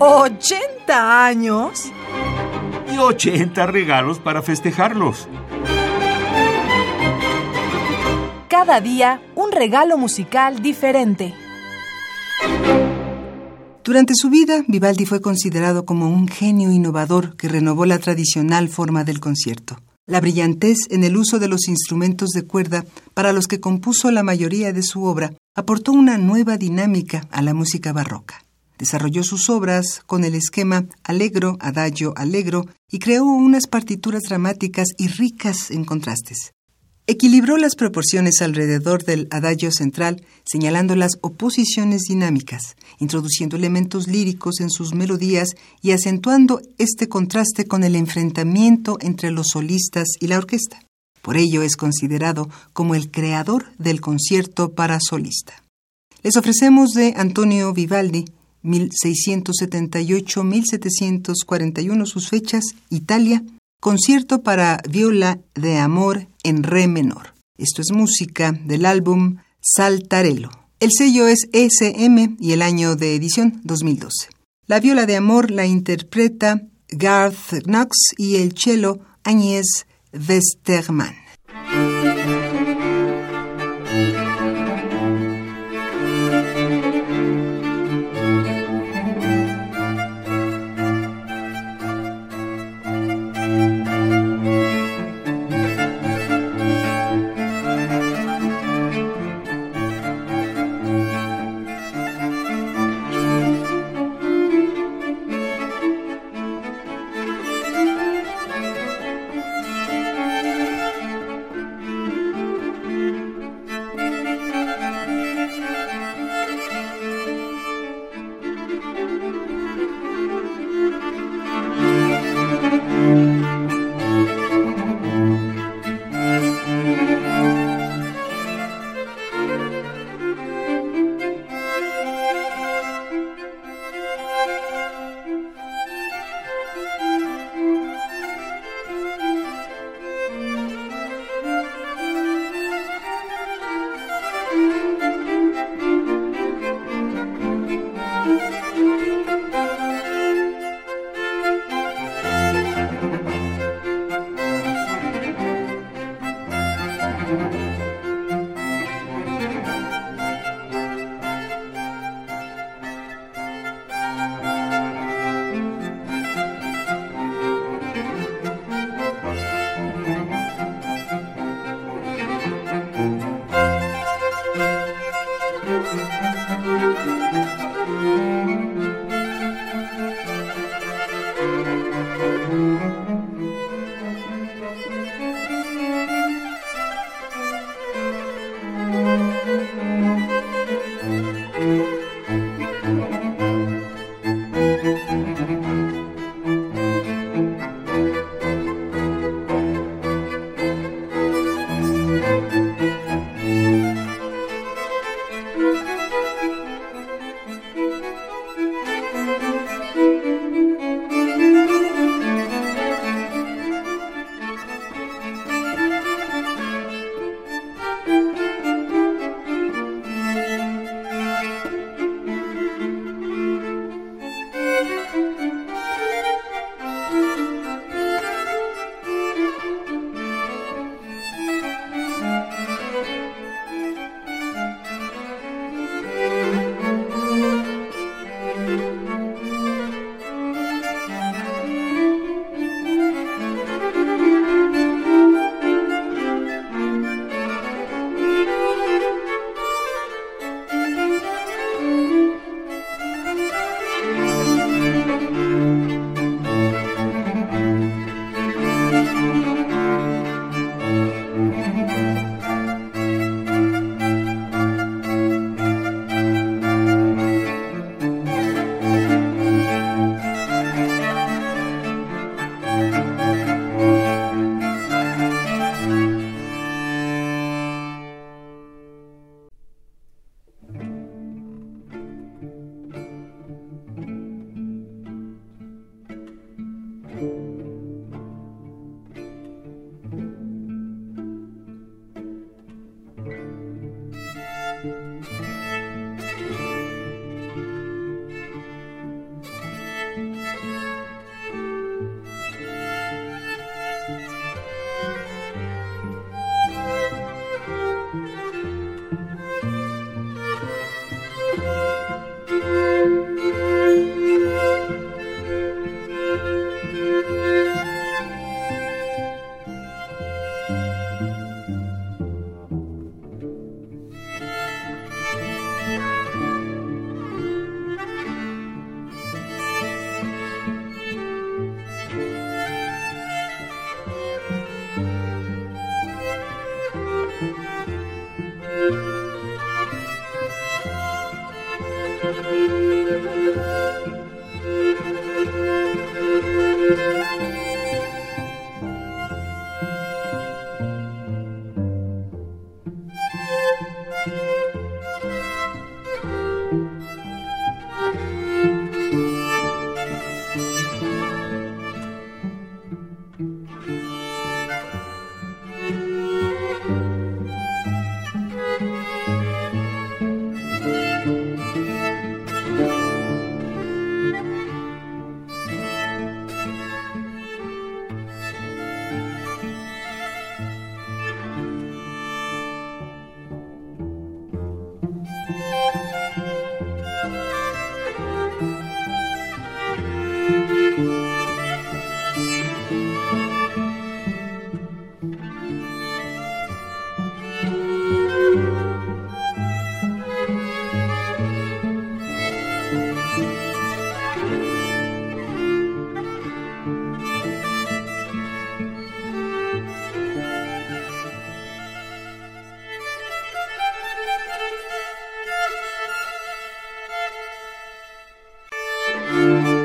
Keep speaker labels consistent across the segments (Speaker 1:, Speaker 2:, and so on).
Speaker 1: ¿80 años?
Speaker 2: Y 80 regalos para festejarlos.
Speaker 1: Cada día un regalo musical diferente.
Speaker 3: Durante su vida, Vivaldi fue considerado como un genio innovador que renovó la tradicional forma del concierto. La brillantez en el uso de los instrumentos de cuerda, para los que compuso la mayoría de su obra, aportó una nueva dinámica a la música barroca. Desarrolló sus obras con el esquema allegro, adagio, allegro y creó unas partituras dramáticas y ricas en contrastes. Equilibró las proporciones alrededor del adagio central, señalando las oposiciones dinámicas, introduciendo elementos líricos en sus melodías y acentuando este contraste con el enfrentamiento entre los solistas y la orquesta. Por ello es considerado como el creador del concierto para solista. Les ofrecemos de Antonio Vivaldi, 1678-1741 sus fechas, Italia, Concierto para viola de amor en re menor. Esto es música del álbum Saltarello. El sello es SM y el año de edición 2012. La viola de amor la interpreta Garth Knox y el cello Agnès Westermann. Música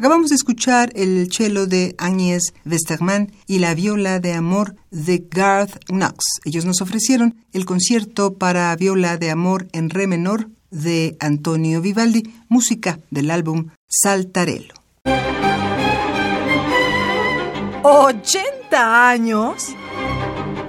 Speaker 3: Acabamos de escuchar el cello de Agnès Westermann y la viola de amor de Garth Knox. Ellos nos ofrecieron el concierto para viola de amor en re menor de Antonio Vivaldi, música del álbum Saltarello.
Speaker 1: 80 años